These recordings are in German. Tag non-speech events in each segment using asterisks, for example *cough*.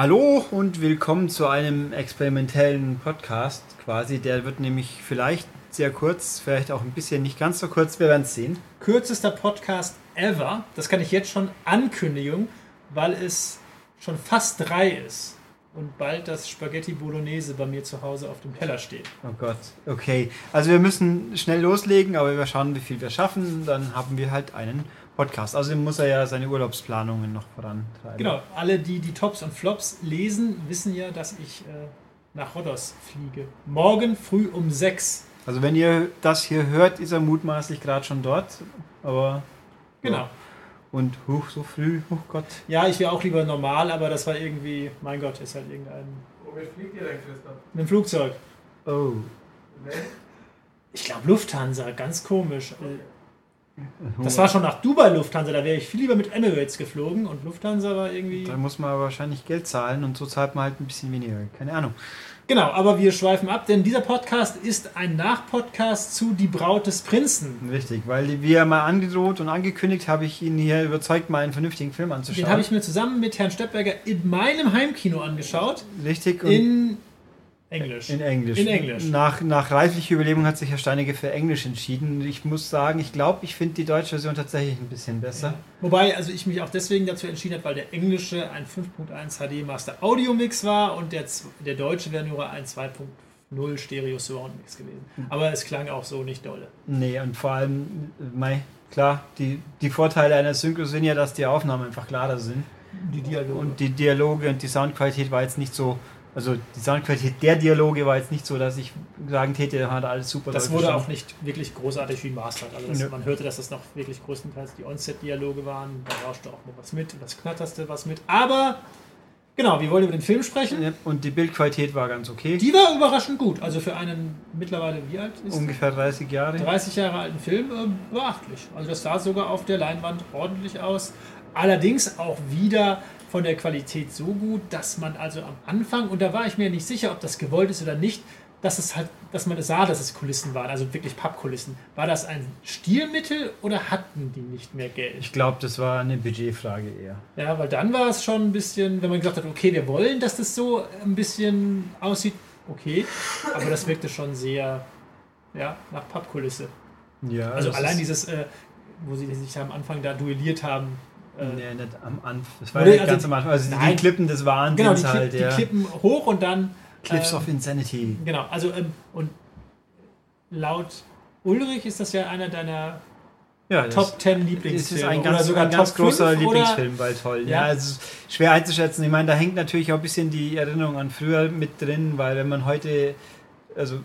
Hallo und willkommen zu einem experimentellen Podcast quasi. Der wird nämlich vielleicht sehr kurz, vielleicht auch ein bisschen nicht ganz so kurz, wir werden es sehen. Kürzester Podcast ever. Das kann ich jetzt schon ankündigen, weil es schon fast drei ist und bald das Spaghetti Bolognese bei mir zu Hause auf dem Teller steht. Oh Gott, okay. Also wir müssen schnell loslegen, aber wir schauen, wie viel wir schaffen. Dann haben wir halt einen Podcast. Außerdem muss er ja seine Urlaubsplanungen noch vorantreiben. Genau, alle, die die Tops und Flops lesen, wissen ja, dass ich äh, nach Rhodos fliege. Morgen früh um sechs. Also wenn ihr das hier hört, ist er mutmaßlich gerade schon dort. Aber Genau. Ja. Und huch, so früh, oh Gott. Ja, ich wäre auch lieber normal, aber das war irgendwie, mein Gott, ist halt irgendein. Womit fliegt ihr denn, Christoph? Mit dem Flugzeug. Oh. Ne? Ich glaube Lufthansa, ganz komisch. Äh, Das war schon nach Dubai Lufthansa, da wäre ich viel lieber mit Emirates geflogen und Lufthansa war irgendwie. Da muss man aber wahrscheinlich Geld zahlen und so zahlt man halt ein bisschen weniger. Keine Ahnung. Genau, aber wir schweifen ab, denn dieser Podcast ist ein Nachpodcast zu Die Braut des Prinzen. Richtig, weil wie er mal angedroht und angekündigt, habe ich ihn hier überzeugt, mal einen vernünftigen Film anzuschauen. Den habe ich mir zusammen mit Herrn Steppberger in meinem Heimkino angeschaut. Richtig. Und In Englisch. in Englisch. In Englisch. Nach, nach reiflicher Überlegung hat sich Herr Steinecke für Englisch entschieden. Ich muss sagen, ich glaube, ich finde die deutsche Version tatsächlich ein bisschen besser. Wobei, also ich mich auch deswegen dazu entschieden habe, weil der englische ein 5.1 HD Master Audio Mix war und der, der deutsche wäre nur ein 2.0 Stereo Surround Mix gewesen. Aber es klang auch so nicht dolle. Nee, und vor allem, mei, klar, die, die Vorteile einer Synchro sind ja, dass die Aufnahmen einfach klarer sind. Die Dialoge. Und die Dialoge und die Soundqualität war jetzt nicht so, also die Soundqualität der Dialoge war jetzt nicht so, dass ich sagen täte, er hat alles super das wurde auch nicht wirklich großartig remastert. Also das, man hörte, dass das noch wirklich größtenteils die On-Set-Dialoge waren. Da rauschte auch mal was mit und das knatterste was mit. Aber genau, wir wollen über den Film sprechen. Ja, Und die Bildqualität war ganz okay. Die war überraschend gut. Also für einen mittlerweile, wie alt ist? Ungefähr 30 Jahre. 30 Jahre alten Film äh, beachtlich. Also das sah sogar auf der Leinwand ordentlich aus. Allerdings auch wieder von der Qualität so gut, dass man also am Anfang, und da war ich mir nicht sicher, ob das gewollt ist oder nicht, dass es halt, dass man sah, dass es Kulissen waren, also wirklich Pappkulissen. War das ein Stilmittel oder hatten die nicht mehr Geld? Ich glaube, das war eine Budgetfrage eher. Ja, weil dann war es schon ein bisschen, wenn man gesagt hat, okay, wir wollen, dass das so ein bisschen aussieht, okay, aber das wirkte schon sehr, ja, nach Pappkulisse. Ja, Also allein dieses, äh, wo sie sich am Anfang da duelliert haben. Äh, Nee, nicht am Anfang. Das war Oder- ja also- ganz am Anfang. Also die Nein. Klippen des Wahnsinns genau, die, Klipp, halt, ja. die Klippen hoch und dann. Cliffs ähm, of Insanity. Genau, also ähm, und laut Ulrich ist das ja einer deiner Ja, das, Top 10 das Lieblingsfilme. ist ein oder ganz, sogar ein ganz Top 5 großer Lieblingsfilm, weil toll. Ja, Ja. es ist schwer einzuschätzen. Ich meine, da hängt natürlich auch ein bisschen die Erinnerung an früher mit drin, weil wenn man heute, also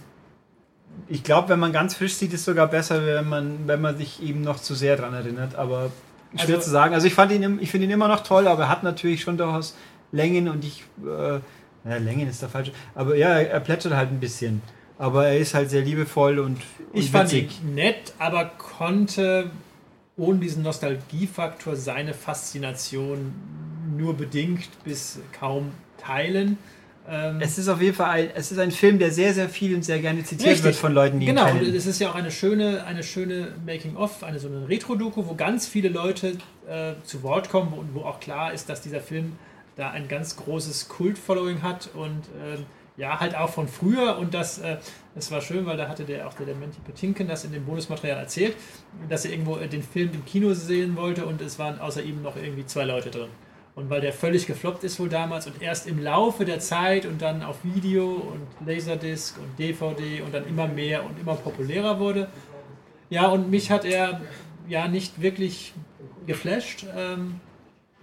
ich glaube, wenn man ganz frisch sieht, ist es sogar besser, wenn man, wenn man sich eben noch zu sehr dran erinnert. Aber schwer Also- zu sagen. Also ich fand ihn, ich finde ihn immer noch toll, aber er hat natürlich schon durchaus Längen und ich, äh, ja, Längen ist der falsche, aber ja, er plätschert halt ein bisschen. Aber er ist halt sehr liebevoll und, und Ich fand witzig. ihn nett, aber konnte ohne diesen Nostalgiefaktor seine Faszination nur bedingt bis kaum teilen. Ähm, Es ist auf jeden Fall ein, es ist ein Film, der sehr, sehr viel und sehr gerne zitiert Richtig. wird von Leuten, die Genau, ihn und kennen. es ist ja auch eine schöne, eine schöne Making-of, eine so eine Retro-Doku, wo ganz viele Leute äh, zu Wort kommen und wo auch klar ist, dass dieser Film da ein ganz großes Kult-Following hat und ähm, ja, halt auch von früher und das, äh, das war schön, weil da hatte der auch der, der Menti Petinken das in dem Bonusmaterial erzählt, dass er irgendwo äh, den Film im Kino sehen wollte und es waren außer ihm noch irgendwie zwei Leute drin. Und weil der völlig gefloppt ist wohl damals und erst im Laufe der Zeit und dann auf Video und Laserdisc und DVD und dann immer mehr und immer populärer wurde. Ja, und mich hat er ja nicht wirklich geflasht. Ähm,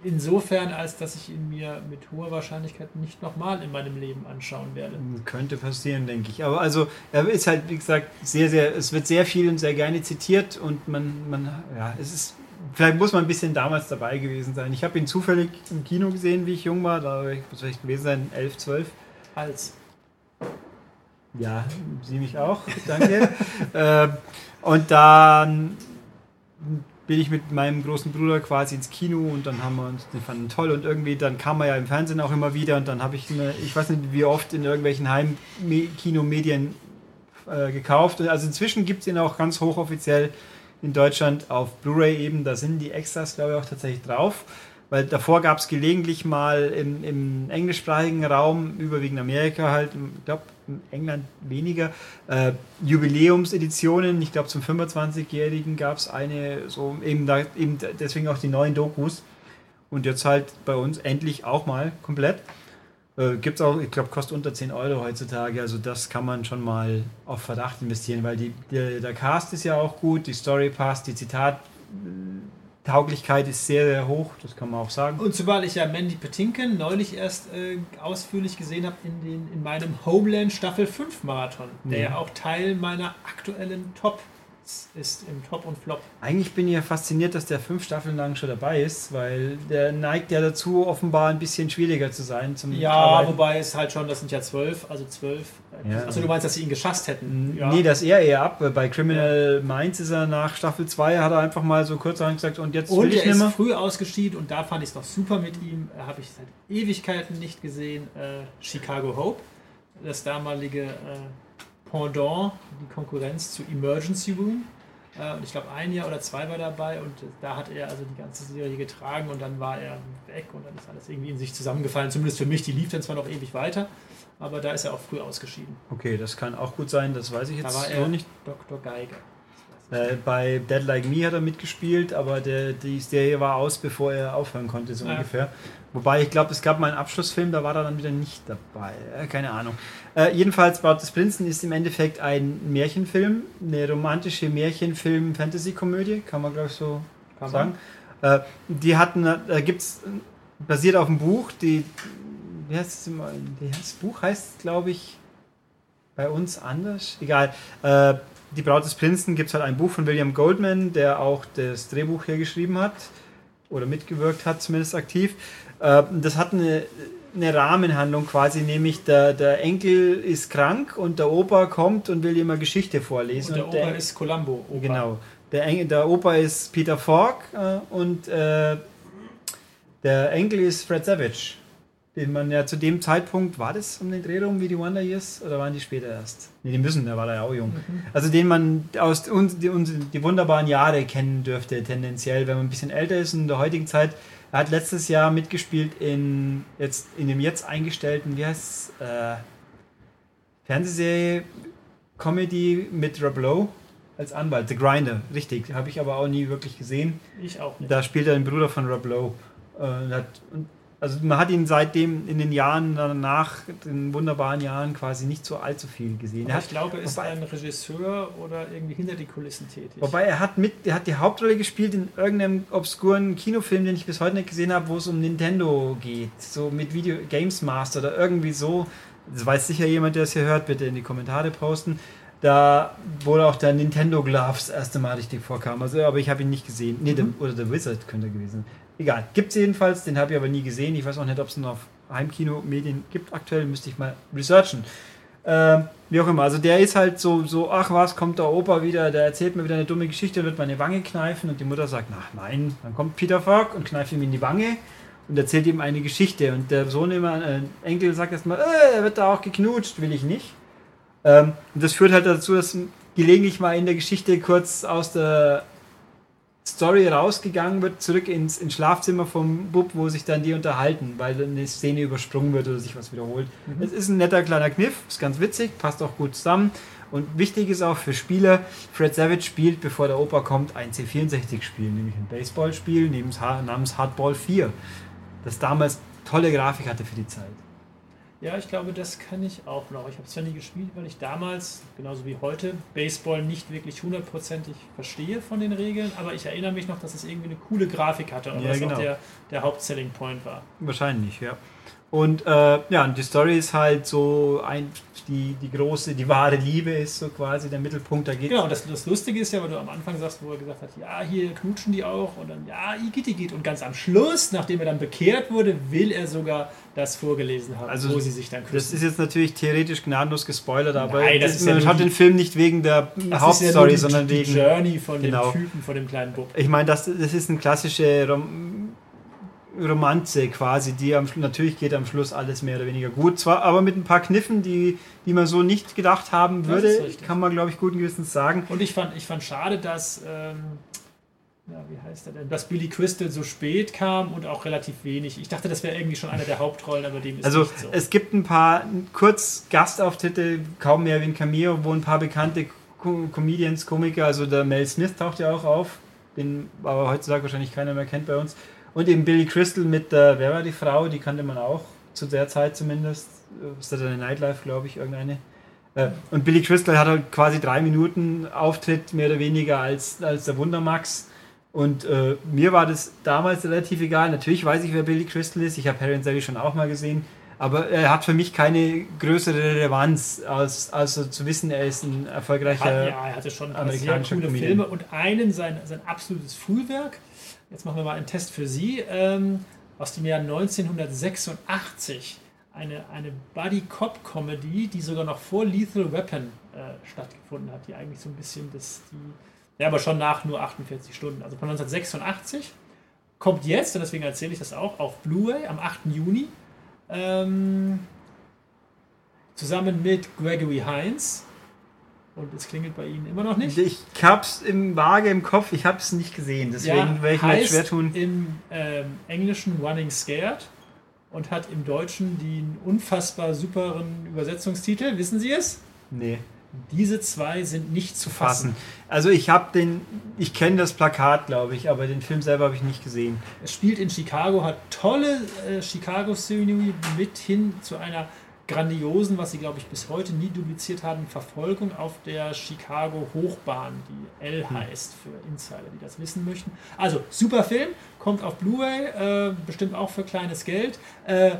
insofern, als dass ich ihn mir mit hoher Wahrscheinlichkeit nicht nochmal in meinem Leben anschauen werde. Könnte passieren, denke ich. Aber also, er ist halt, wie gesagt, sehr, sehr, es wird sehr viel und sehr gerne zitiert und man, man, ja, es ist, vielleicht muss man ein bisschen damals dabei gewesen sein. Ich habe ihn zufällig im Kino gesehen, wie ich jung war, da soll ich gewesen sein, 11, 12. Als Ja, Sie mich auch, danke. *laughs* ähm, und dann bin ich mit meinem großen Bruder quasi ins Kino und dann haben wir uns, den fanden toll und irgendwie, dann kam er ja im Fernsehen auch immer wieder und dann habe ich, eine, ich weiß nicht wie oft in irgendwelchen Heimkinomedien äh, gekauft. Also inzwischen gibt es ihn auch ganz hochoffiziell in Deutschland auf Blu-ray eben, da sind die Extras glaube ich auch tatsächlich drauf. weil davor gab es gelegentlich mal im, im englischsprachigen Raum, überwiegend Amerika halt, ich glaube in England weniger, äh, Jubiläumseditionen. Ich glaube zum 25-Jährigen gab es eine, so eben, da, eben deswegen auch die neuen Dokus. Und jetzt halt bei uns endlich auch mal komplett. Äh, Gibt es auch, ich glaube, kostet unter 10 Euro heutzutage. Also das kann man schon mal auf Verdacht investieren, weil die, die, der Cast ist ja auch gut, die Story passt, die Zitattauglichkeit ist sehr, sehr hoch, das kann man auch sagen. Und zumal ich ja Mandy Patinkin neulich erst äh, ausführlich gesehen habe in, den, in meinem Homeland Staffel 5 Marathon, der Ja. ja auch Teil meiner aktuellen Top ist im Top und Flop. Eigentlich bin ich ja fasziniert, dass der fünf Staffeln lang schon dabei ist, weil der neigt ja dazu, offenbar ein bisschen schwieriger zu sein Ja, Arbeiten. wobei es halt schon, das sind ja zwölf, also zwölf. Ja. Also du meinst, dass sie ihn geschasst hätten? Ja. Nee, das er eher ab. Bei Criminal Minds ist er nach Staffel 2, hat er einfach mal so kurz gesagt, und jetzt will Und ich er ist früh ausgeschieden und da fand ich es noch super mit ihm. Äh, Habe ich seit Ewigkeiten nicht gesehen. Äh, Chicago Hope, das damalige äh, Pendant, die Konkurrenz zu Emergency Room. Äh, und ich glaube, ein Jahr oder zwei war dabei und da hat er also die ganze Serie getragen und dann war er weg und dann ist alles irgendwie in sich zusammengefallen. Zumindest für mich, die lief dann zwar noch ewig weiter, aber da ist er auch früh ausgeschieden. Okay, das kann auch gut sein, das weiß ich Da jetzt war so er nicht. Dr. Geiger. Äh, bei Dead Like Me hat er mitgespielt, aber der, die Serie war aus, bevor er aufhören konnte, so Ja. ungefähr. Wobei ich glaube, es gab mal einen Abschlussfilm, da war er dann wieder nicht dabei. Äh, keine Ahnung. Äh, jedenfalls, Braut des Prinzen ist im Endeffekt ein Märchenfilm, eine romantische Märchenfilm-Fantasy-Komödie, kann man glaube ich so Kann sagen. Äh, die hatten, da gibt es, basiert auf einem Buch, die, wie heißt heißt das Buch heißt, glaube ich, bei uns anders. Egal. Die Braut des Prinzen gibt es halt ein Buch von William Goldman, der auch das Drehbuch hier geschrieben hat oder mitgewirkt hat, zumindest aktiv. Äh, das hat eine, eine Rahmenhandlung quasi, nämlich der, der Enkel ist krank und der Opa kommt und will ihm eine Geschichte vorlesen. Und der Und Opa ist Columbo. Opa. Genau. Der, Engel, der Opa ist Peter Falk äh, und äh, der Enkel ist Fred Savage. Den man ja zu dem Zeitpunkt, war das um den Dreh rum wie die Wonder Years oder waren die später erst? Ne, die müssen, da war er ja auch jung. Also den man aus uns, die, uns, die wunderbaren Jahre kennen dürfte, tendenziell, wenn man ein bisschen älter ist und in der heutigen Zeit. Er hat letztes Jahr mitgespielt in, jetzt, in dem jetzt eingestellten, wie heißt äh, Fernsehserie Comedy mit Rob Lowe als Anwalt, The Grinder, richtig, habe ich aber auch nie wirklich gesehen. Ich auch nicht. Da spielt er den Bruder von Rob Lowe. Äh, hat, und- also man hat ihn seitdem in den Jahren danach, den wunderbaren Jahren, quasi nicht so allzu viel gesehen. Er hat, ich glaube, er ist wobei- ein Regisseur oder irgendwie hinter die Kulissen tätig. wobei er hat mit, er hat die Hauptrolle gespielt in irgendeinem obskuren Kinofilm, den ich bis heute nicht gesehen habe, wo es um Nintendo geht. So mit Video Games Master oder irgendwie so. Das weiß sicher jemand, der es hier hört, bitte in die Kommentare posten. Da, wo auch der Nintendo Glove das erste Mal richtig vorkam. Also, aber ich habe ihn nicht gesehen. Nee, der, oder der Wizard könnte er gewesen sein. Egal. Gibt es jedenfalls, den habe ich aber nie gesehen. Ich weiß auch nicht, ob es ihn auf Heimkino-Medien gibt aktuell. Müsste ich mal researchen. Ähm, wie auch immer. Also der ist halt so, so, ach was, kommt der Opa wieder, der erzählt mir wieder eine dumme Geschichte, wird meine Wange kneifen und die Mutter sagt, ach nein, dann kommt Peter Falk und kneift ihm in die Wange und erzählt ihm eine Geschichte und der Sohn immer, äh, Enkel sagt erstmal, äh, er wird da auch geknutscht, will ich nicht. Ähm, und das führt halt dazu, dass gelegentlich mal in der Geschichte kurz aus der Story rausgegangen wird, zurück ins, ins Schlafzimmer vom Bub, wo sich dann die unterhalten, weil dann eine Szene übersprungen wird oder sich was wiederholt. Es ist ein netter kleiner Kniff, ist ganz witzig, passt auch gut zusammen. Und wichtig ist auch für Spieler, Fred Savage spielt, bevor der Opa kommt, ein C64-Spiel, nämlich ein Baseballspiel namens Hardball 4, das damals tolle Grafik hatte für die Zeit. Ja, ich glaube, das kann ich auch noch. Ich habe es zwar nie gespielt, weil ich damals, genauso wie heute, Baseball nicht wirklich hundertprozentig verstehe von den Regeln, aber ich erinnere mich noch, dass es irgendwie eine coole Grafik hatte und Ja, das genau. auch der, der Hauptselling Point war. Wahrscheinlich, ja. Und äh, ja, und die Story ist halt so ein, die, die große, die wahre Liebe ist so quasi der Mittelpunkt. Da geht Genau, und das, das Lustige ist ja, weil du am Anfang sagst, wo er gesagt hat, ja, hier knutschen die auch und dann, ja, Igitt, Igitt. Und ganz am Schluss, nachdem er dann bekehrt wurde, will er sogar das vorgelesen haben, Also, wo sie sich dann küssen. Das ist jetzt natürlich theoretisch gnadenlos gespoilert, aber Nein, das ist ja man nur schaut den Film nicht wegen der ja Hauptstory, die, sondern die wegen. Journey von Genau. dem Typen, von dem kleinen Bub. Ich meine, das, das ist eine klassische Rom Romanze quasi, die am, natürlich geht am Schluss alles mehr oder weniger gut. Zwar aber mit ein paar Kniffen, die, die man so nicht gedacht haben würde, kann man glaube ich guten Gewissens sagen. Und ich fand, ich fand schade, dass ähm, ja, wie heißt er denn? Dass Billy Crystal so spät kam und auch relativ wenig. Ich dachte, das wäre irgendwie schon einer der Hauptrollen, aber dem ist Also nicht so. es gibt ein paar kurz Gastauftritte, kaum mehr wie ein Cameo, wo ein paar bekannte Co Comedians, Komiker, also der Mel Smith taucht ja auch auf, den aber heutzutage wahrscheinlich keiner mehr kennt bei uns. Und eben Billy Crystal mit der, wer war die Frau, die kannte man auch, zu der Zeit zumindest. Saturday Nightlife, glaube ich, irgendeine. Äh, Und Billy Crystal hat halt quasi drei Minuten Auftritt, mehr oder weniger als, als der Wundermax. Und äh, mir war das damals relativ egal. Natürlich weiß ich, wer Billy Crystal ist. Ich habe Harry und Sally schon auch mal gesehen. Aber er hat für mich keine größere Relevanz, als, als zu wissen, er ist ein erfolgreicher. ja, er hatte schon sehr coole Comedian. Filme und einen, sein, sein absolutes Frühwerk. Jetzt machen wir mal einen Test für Sie. Ähm, aus dem Jahr 1986. Eine, eine Buddy-Cop-Comedy, die sogar noch vor Lethal Weapon äh, stattgefunden hat, die eigentlich so ein bisschen das, die, ja, aber schon nach nur 48 Stunden. Also von 1986 kommt jetzt, und deswegen erzähle ich das auch, auf Blu-ray am 8. Juni. Ähm, zusammen mit Gregory Hines. Und es klingelt bei Ihnen immer noch nicht. Ich hab's im vage im Kopf, ich hab's nicht gesehen. Deswegen werde ich mir schwer tun. im ähm, Englischen Running Scared und hat im Deutschen den unfassbar superen Übersetzungstitel. Wissen Sie es? Nee. Diese zwei sind nicht zu fassen. Also ich habe den, ich kenne das Plakat, glaube ich, aber den Film selber habe ich nicht gesehen. Es spielt in Chicago, hat tolle äh, Chicago-Szenerie mit hin zu einer grandiosen, was sie glaube ich bis heute nie dupliziert haben, Verfolgung auf der Chicago Hochbahn, die L heißt für Insider, die das wissen möchten. Also super Film, kommt auf Blu-ray, äh, bestimmt auch für kleines Geld. Äh,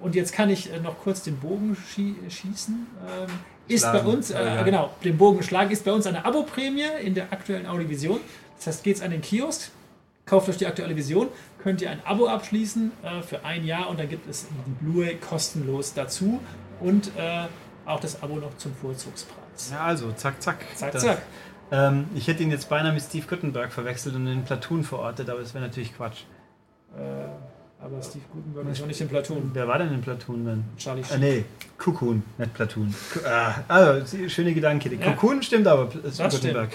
und jetzt kann ich äh, noch kurz den Bogen schie schießen. Ähm, ist Schlagen. bei uns, äh, Ja, genau, den Bogen schlagen, ist bei uns eine Abo-Prämie in der aktuellen Audiovision. Das heißt, geht's an den Kiosk, kauft euch die aktuelle Vision, könnt ihr ein Abo abschließen äh, für ein Jahr und dann gibt es die Blu-ray kostenlos dazu und äh, auch das Abo noch zum Vorzugspreis. Ja, also, zack, zack. Zack, Das- zack. Ähm, ich hätte ihn jetzt beinahe mit Steve Guttenberg verwechselt und in Platoon verortet, aber das wäre natürlich Quatsch. Aber Steve Gutenberg ist noch nicht im Platoon. Wer war denn in Platoon dann? Charlie Ah, Sheen. nee, Cocoon, nicht Platoon. Ah, also, schöne Gedanke. Ja. Cocoon stimmt aber, Pl- Das Guttenberg.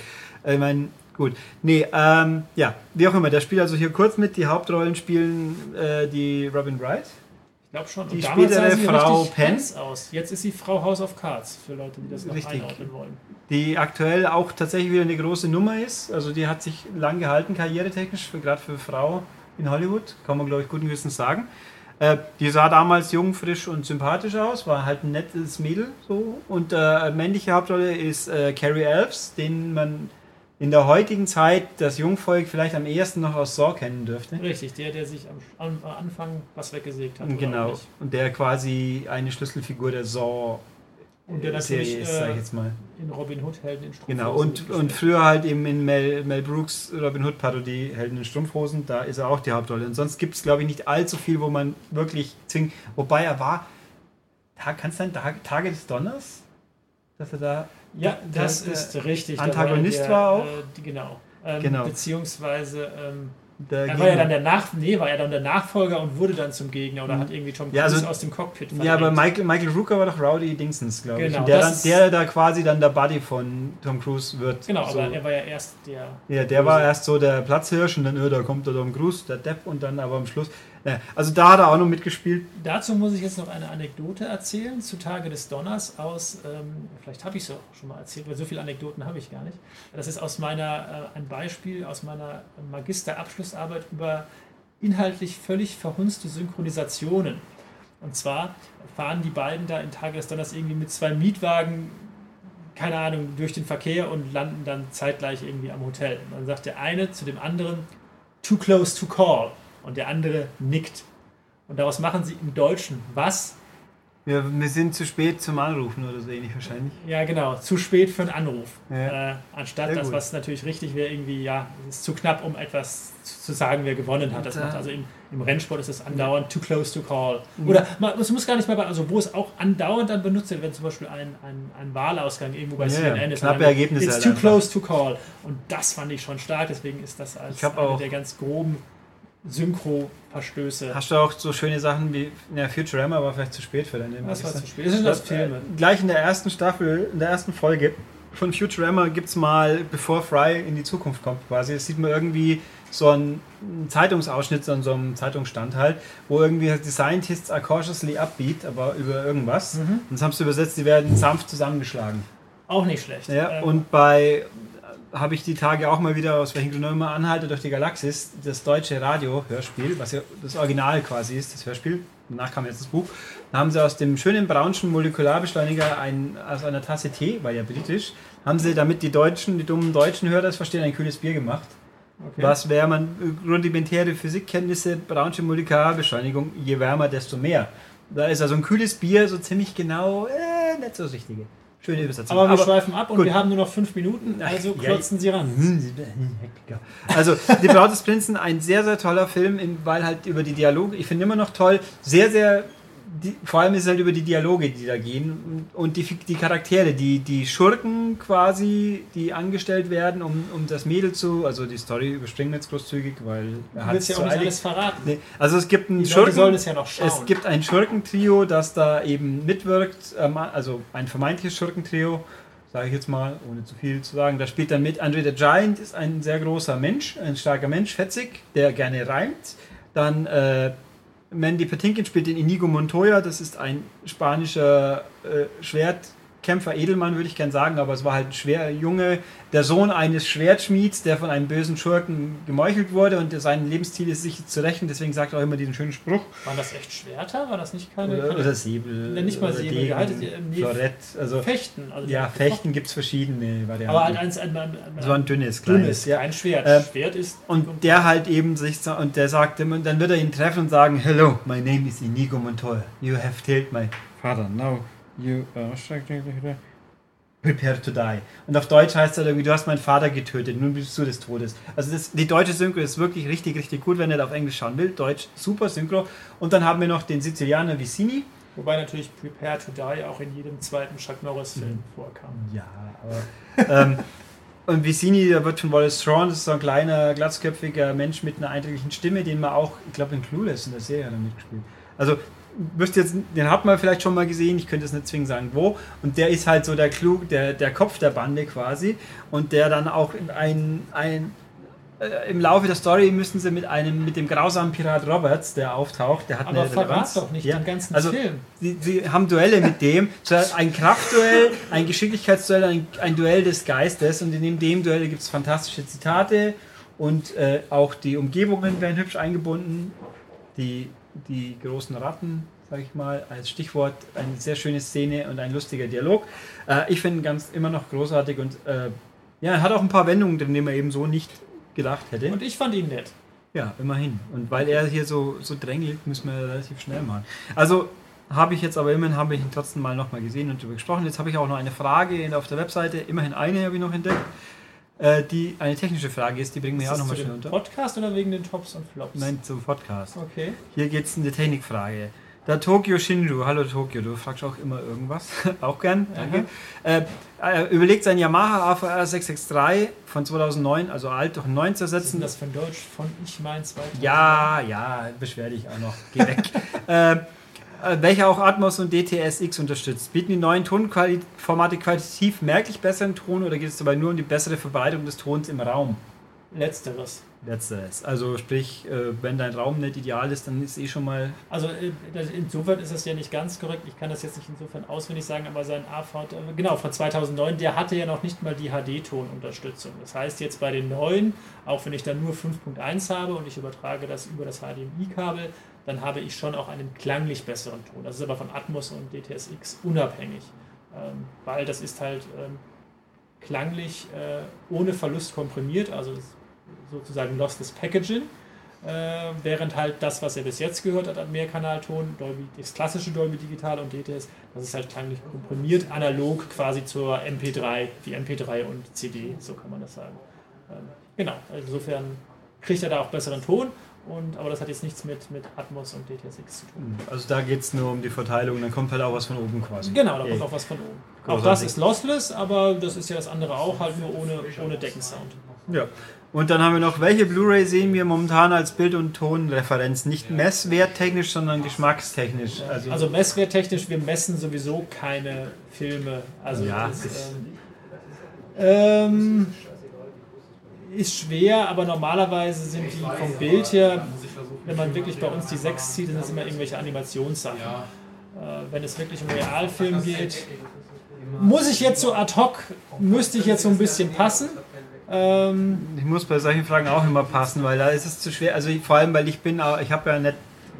Ich meine, gut. Nee, ähm, ja, wie auch immer, der spielt also hier kurz mit. Die Hauptrollen spielen äh, die Robin Wright. Ich glaube schon. Die Und spätere Frau heiß aus. Jetzt ist sie Frau House of Cards, für Leute, die das noch Richtig. einordnen wollen. die aktuell auch tatsächlich wieder eine große Nummer ist. Also die hat sich lang gehalten, karrieretechnisch, gerade für Frau in Hollywood, kann man glaube ich guten Gewissens sagen. Äh, die sah damals jung, frisch und sympathisch aus, war halt ein nettes Mädel so. Und äh, männliche Hauptrolle ist äh, Carrie Elves, den man in der heutigen Zeit das Jungvolk vielleicht am ehesten noch aus Saw kennen dürfte. Richtig, der, der sich am, am Anfang was weggesägt hat. Genau. Und der quasi eine Schlüsselfigur der Saw Und der Serie natürlich ist, sag ich äh, jetzt mal. In Robin Hood Helden in Strumpfhosen Genau, und, und früher halt eben in Mel, Mel Brooks Robin Hood Parodie Helden in Strumpfhosen, da ist er auch die Hauptrolle. Und sonst gibt es, glaube ich, nicht allzu viel, wo man wirklich zwingt. Wobei er war, kann es sein, Tag, Tage des Donners? Dass er da. Ja, der- das der ist richtig. Antagonist Da war auch? Äh, genau. Ähm, Genau. Beziehungsweise, ähm, Der er war ja dann der Nach nee, war er dann der Nachfolger und wurde dann zum Gegner oder hat irgendwie Tom Cruise Ja, also- aus dem Cockpit ja, aber verdrängt. Michael, Michael Rooker war doch Rowdy Dingsons, glaube ich. Genau, Und der, dann, der da quasi dann der Buddy von Tom Cruise wird. Genau, so. aber er war ja erst der. Ja, der war erst so der Platzhirsch und dann, äh, da kommt der Tom Cruise, der Depp und dann aber am Schluss. Also da hat er auch noch mitgespielt. Dazu muss ich jetzt noch eine Anekdote erzählen zu Tage des Donners aus, ähm, vielleicht habe ich es auch schon mal erzählt, weil so viele Anekdoten habe ich gar nicht. Das ist aus meiner, äh, ein Beispiel aus meiner Magisterabschlussarbeit über inhaltlich völlig verhunzte Synchronisationen. Und zwar fahren die beiden da in Tage des Donners irgendwie mit zwei Mietwagen, keine Ahnung, durch den Verkehr und landen dann zeitgleich irgendwie am Hotel. Und dann sagt der eine zu dem anderen, too close to call. Und der andere nickt. Und daraus machen sie im Deutschen was? Wir, wir sind zu spät zum Anrufen oder so ähnlich wahrscheinlich. Ja, genau, zu spät für einen Anruf. Ja. Äh, anstatt Sehr das, gut. was natürlich richtig wäre, irgendwie, ja, es ist zu knapp, um etwas zu sagen, wer gewonnen hat. Das macht also im, im Rennsport ist es andauernd too close to call. Oder man, es muss gar nicht mal bei, also wo es auch andauernd dann benutzt wird, wenn zum Beispiel ein, ein, ein Wahlausgang irgendwo bei Ja, CNN ja, ist. knappe Ergebnisse It's halt too einfach. close to call. Und das fand ich schon stark, deswegen ist das als eine auch- der ganz groben Synchro-Verstöße. Hast du auch so schöne Sachen wie, ja, Futurama war vielleicht zu spät für deine Das war zu spät. Das sind das Filme. Äh, Gleich in der ersten Staffel, in der ersten Folge von Futurama gibt es mal, bevor Fry in die Zukunft kommt quasi, das sieht man irgendwie so ein Zeitungsausschnitt an so einem Zeitungsstand halt, wo irgendwie heißt, die Scientists are cautiously upbeat, aber über irgendwas. Und das haben sie übersetzt, die werden sanft zusammengeschlagen. Auch nicht schlecht. Ja, Ähm, und bei habe ich die Tage auch mal wieder, aus welchen Gründen immer, Anhalte durch die Galaxis, das deutsche Radio-Hörspiel, was ja das Original quasi ist, das Hörspiel. Danach kam jetzt das Buch. Da haben sie aus dem schönen braunschen Molekularbeschleuniger ein, aus einer Tasse Tee, war ja britisch, haben sie, damit die Deutschen, die dummen deutschen Hörer das verstehen, ein kühles Bier gemacht. okay. Was wäre man rudimentäre Physikkenntnisse, braunsche Molekularbeschleunigung, je wärmer, desto mehr. Da ist also ein kühles Bier so ziemlich genau, äh, nicht so das Richtige. Schöne Übersetzung. Aber wir schweifen ab und gut. wir haben nur noch fünf Minuten, also Ja, klotzen Sie ran. Also, Die Braut des Prinzen, ein sehr, sehr toller Film, weil halt über die Dialoge, ich finde immer noch toll, sehr, sehr, die, vor allem ist es halt über die Dialoge, die da gehen und die, die Charaktere, die, die Schurken quasi, die angestellt werden, um, um das Mädel zu, also die Story überspringen wir jetzt großzügig, weil er Du hat willst ja auch nicht alles verraten. Nee, also es gibt einen Schurken, sollen es ja noch schauen. es gibt ein Schurkentrio, das da eben mitwirkt, ähm, also ein vermeintliches Schurkentrio, sage ich jetzt mal, ohne zu viel zu sagen. Da spielt dann mit Andre the Giant, ist ein sehr großer Mensch, ein starker Mensch, fetzig, der gerne reimt. Dann äh, Mandy Patinkin spielt den Inigo Montoya, das ist ein spanischer äh, Schwertkämpfer, Edelmann würde ich gern sagen, aber es war halt ein schwer Junge, der Sohn eines Schwertschmieds, der von einem bösen Schurken gemeuchelt wurde und der sein Lebensziel ist, sich zu rächen, deswegen sagt er auch immer diesen schönen Spruch. Waren das echt Schwerter? War das nicht keine, Oder, keine oder Säbel. Ne, nicht mal Säbel, nee, Florett. Also, Fechten? Also ja, Fechten gibt es verschiedene Varianten. Aber halt eins, ein, ein, ein, so ein dünnes, kleines. dünnes, ja. kein Schwert. Ähm, Schwert ist. Und der halt eben sich und der sagt, immer- dann wird er ihn treffen und sagen, Hello, my name is Inigo Montoya. You have killed my father. Now you are prepare to die. Und auf Deutsch heißt er irgendwie, du hast meinen Vater getötet, nun bist du des Todes. Also das, die deutsche Synchro ist wirklich richtig, richtig gut, wenn ihr da auf Englisch schauen will. Deutsch, super Synchro. Und dann haben wir noch den Sizilianer Vicini. Wobei natürlich Prepare to Die auch in jedem zweiten Chuck Norris-Film Mhm. vorkam. Ja, aber. ähm, *laughs* und Vicini, der wird von Wallace Strawn, das ist so ein kleiner, glatzköpfiger Mensch mit einer eindrücklichen Stimme, den man auch, ich glaube, in Clueless in der Serie hat er mitgespielt. Also, müsst jetzt, den hat man vielleicht schon mal gesehen, ich könnte es nicht zwingend sagen, wo. Und der ist halt so der Klug, der, der Kopf der Bande quasi. Und der dann auch in ein, ein äh, im Laufe der Story müssen sie mit einem, mit dem grausamen Pirat Roberts, der auftaucht, der hat Aber eine Relevanz. doch nicht Ja, den ganzen also, Film. Sie, sie haben Duelle mit dem. Ein Kraftduell, ein Geschicklichkeitsduell, ein, ein Duell des Geistes. Und in dem Duell gibt es fantastische Zitate und äh, auch die Umgebungen werden hübsch eingebunden. Die, die großen Ratten, sage ich mal, als Stichwort. Eine sehr schöne Szene und ein lustiger Dialog. Äh, ich finde ihn ganz immer noch großartig und äh, ja, er hat auch ein paar Wendungen drin, die man eben so nicht gedacht hätte. Und ich fand ihn nett. Ja, immerhin. Und weil er hier so, so drängelt, müssen wir relativ schnell machen. Also habe ich jetzt aber immerhin habe ich ihn trotzdem mal nochmal gesehen und darüber gesprochen. Jetzt habe ich auch noch eine Frage auf der Webseite. Immerhin eine habe ich noch entdeckt. Äh, die eine technische Frage ist, die bringen wir Ist ja auch nochmal schnell unter. Podcast oder wegen den Tops und Flops? Nein, zum Podcast. Okay. Hier geht es um eine Technikfrage. Der Tokyo Shinju, hallo Tokyo, du fragst auch immer irgendwas. *laughs* auch gern, danke. Äh, er überlegt sein Yamaha AVR 663 von 2009, also alt, durch ein 9 zu ersetzen. das ein Deutsch von Ich mein 2000? Ja, ja, beschwer dich auch noch. Geh weg. *laughs* äh, äh, welcher auch Atmos und DTSX unterstützt. Bieten die neuen Tonformate qualitativ merklich besseren Ton oder geht es dabei nur um die bessere Verbreitung des Tons im Raum? Letzteres. Letzteres. Also sprich, äh, wenn dein Raum nicht ideal ist, dann ist eh schon mal. Also äh, insofern ist das ja nicht ganz korrekt. Ich kann das jetzt nicht insofern auswendig sagen, aber sein AV, äh, genau, von 2009, der hatte ja noch nicht mal die HD-Tonunterstützung. Das heißt jetzt bei den neuen, auch wenn ich dann nur 5.1 habe und ich übertrage das über das HDMI-Kabel, dann habe ich schon auch einen klanglich besseren Ton. Das ist aber von Atmos und DTSX unabhängig. Ähm, weil das ist halt ähm, klanglich äh, ohne Verlust komprimiert, also sozusagen lossless Packaging. Äh, während halt das, was er bis jetzt gehört hat an Mehrkanalton, Dolby, das klassische Dolby Digital und DTS, das ist halt klanglich komprimiert, analog quasi zur MP3, wie MP3 und CD, so kann man das sagen. Ähm, genau, also insofern kriegt er da auch besseren Ton, und, aber das hat jetzt nichts mit, mit Atmos und DTSX zu tun. Also da geht es nur um die Verteilung, dann kommt halt auch was von oben quasi. Genau, da Ey. kommt auch was von oben. Auch Großartig. das ist lossless, aber das ist ja das andere auch, halt nur ohne, ohne Deckensound. Ja. Und dann haben wir noch, welche Blu-ray sehen wir momentan als Bild- und Tonreferenz? Nicht messwerttechnisch, sondern geschmackstechnisch. Also, Also messwerttechnisch, wir messen sowieso keine Filme. Also Ja. das, ähm, ähm, ist schwer, aber normalerweise sind die vom Bild her, wenn man wirklich bei uns die sechs zieht, sind das immer irgendwelche Animationssachen. Äh, wenn es wirklich um Realfilm geht, muss ich jetzt so ad hoc, müsste ich jetzt so ein bisschen passen. Ähm, Ich muss bei solchen Fragen auch immer passen, weil da ist es zu schwer. Also vor allem, weil ich bin, ich habe ja nicht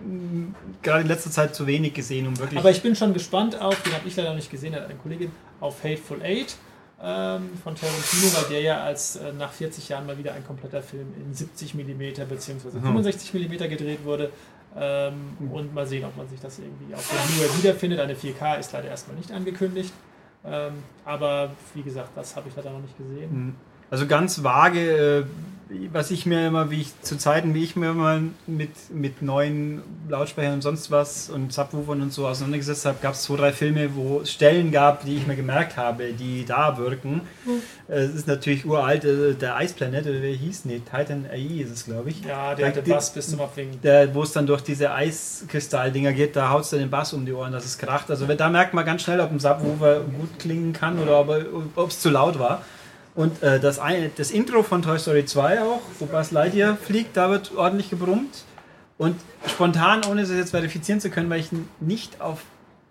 mh, gerade in letzter Zeit zu wenig gesehen, um wirklich. aber ich bin schon gespannt auf, den habe ich leider noch nicht gesehen, hat eine Kollegin, auf Hateful Eight ähm, von Tarantino, weil der ja als äh, nach 40 Jahren mal wieder ein kompletter Film in 70 mm bzw. 65 mm gedreht wurde. Ähm, und mal sehen, ob man sich das irgendwie auf der Blu-ray wiederfindet. Eine 4K ist leider erstmal nicht angekündigt. Ähm, aber wie gesagt, das habe ich leider noch nicht gesehen. Also ganz vage, äh, was ich mir immer, wie ich zu Zeiten, wie ich mir immer mit, mit neuen Lautsprechern und sonst was und Subwoofern und so auseinandergesetzt habe, gab es zwei, drei Filme, wo es Stellen gab, die ich mir gemerkt habe, die da wirken. Äh, Es ist natürlich uralt, äh, der Ice Planet, oder wie hieß? Nee, Titan AI ist es, glaube ich. Ja, der Da gibt- Bass bis zum Abwinken. wo es dann durch diese Eiskristalldinger geht, da haut es dann den Bass um die Ohren, dass es kracht. Also da merkt man ganz schnell, ob ein Subwoofer gut klingen kann oder ob es zu laut war. Und äh, das, eine, das Intro von Toy Story 2 auch, wo Buzz Lightyear fliegt, da wird ordentlich gebrummt. Und spontan, ohne es jetzt verifizieren zu können, weil ich ihn nicht auf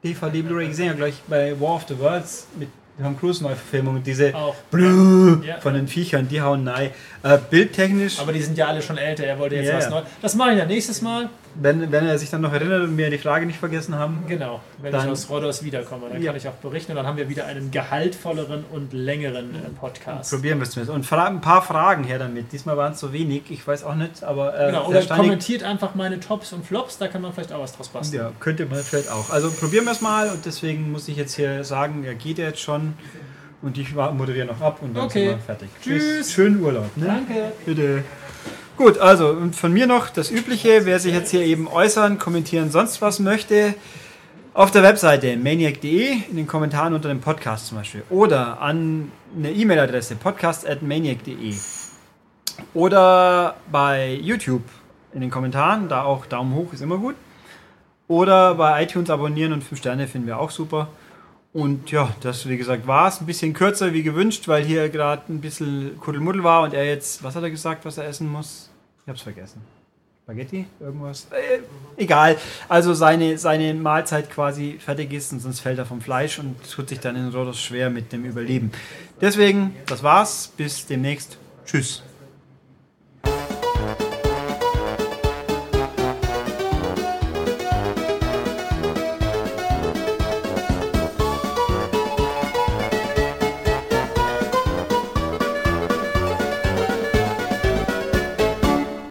DVD Blu-ray gesehen habe, gleich bei War of the Worlds mit Tom Cruise Neuverfilmung, diese Auch. Blö Ja. von den Viechern, die hauen nein. Äh, bildtechnisch Aber die sind ja alle schon älter. Er wollte jetzt Ja, was. Neues. Das mache ich dann nächstes Mal. Wenn, wenn er sich dann noch erinnert und wir die Frage nicht vergessen haben. Genau, wenn Dann- ich aus Rhodos wiederkomme. Dann Ja. kann ich auch berichten und dann haben wir wieder einen gehaltvolleren und längeren äh, Podcast. Probieren wir es mit. Und fra ein paar Fragen her damit. Diesmal waren es so wenig, ich weiß auch nicht, aber äh, Genau, der oder Steinig- kommentiert einfach meine Tops und Flops, da kann man vielleicht auch was draus basteln. Ja, könnte man vielleicht auch. Also probieren wir es mal und deswegen muss ich jetzt hier sagen, er geht jetzt schon und ich moderiere noch ab und dann Okay. sind wir fertig. Tschüss. Schönen Urlaub. Ne? Danke. Bitte. Gut, also von mir noch das Übliche, wer sich jetzt hier eben äußern, kommentieren, sonst was möchte, auf der Webseite maniac.de, in den Kommentaren unter dem Podcast zum Beispiel. Oder an eine E-Mail-Adresse podcast.maniac.de. Oder bei YouTube in den Kommentaren, da auch Daumen hoch ist immer gut. Oder bei iTunes abonnieren und 5 Sterne finden wir auch super. Und ja, das wie gesagt war es ein bisschen kürzer wie gewünscht, weil hier gerade ein bisschen Kuddelmuddel war und er jetzt, was hat er gesagt, was er essen muss? Ich hab's vergessen. Spaghetti? Irgendwas? Äh, egal. Also seine, seine Mahlzeit quasi fertig ist und sonst fällt er vom Fleisch und tut sich dann in Rhodos schwer mit dem Überleben. Deswegen, das war's. Bis demnächst. Tschüss.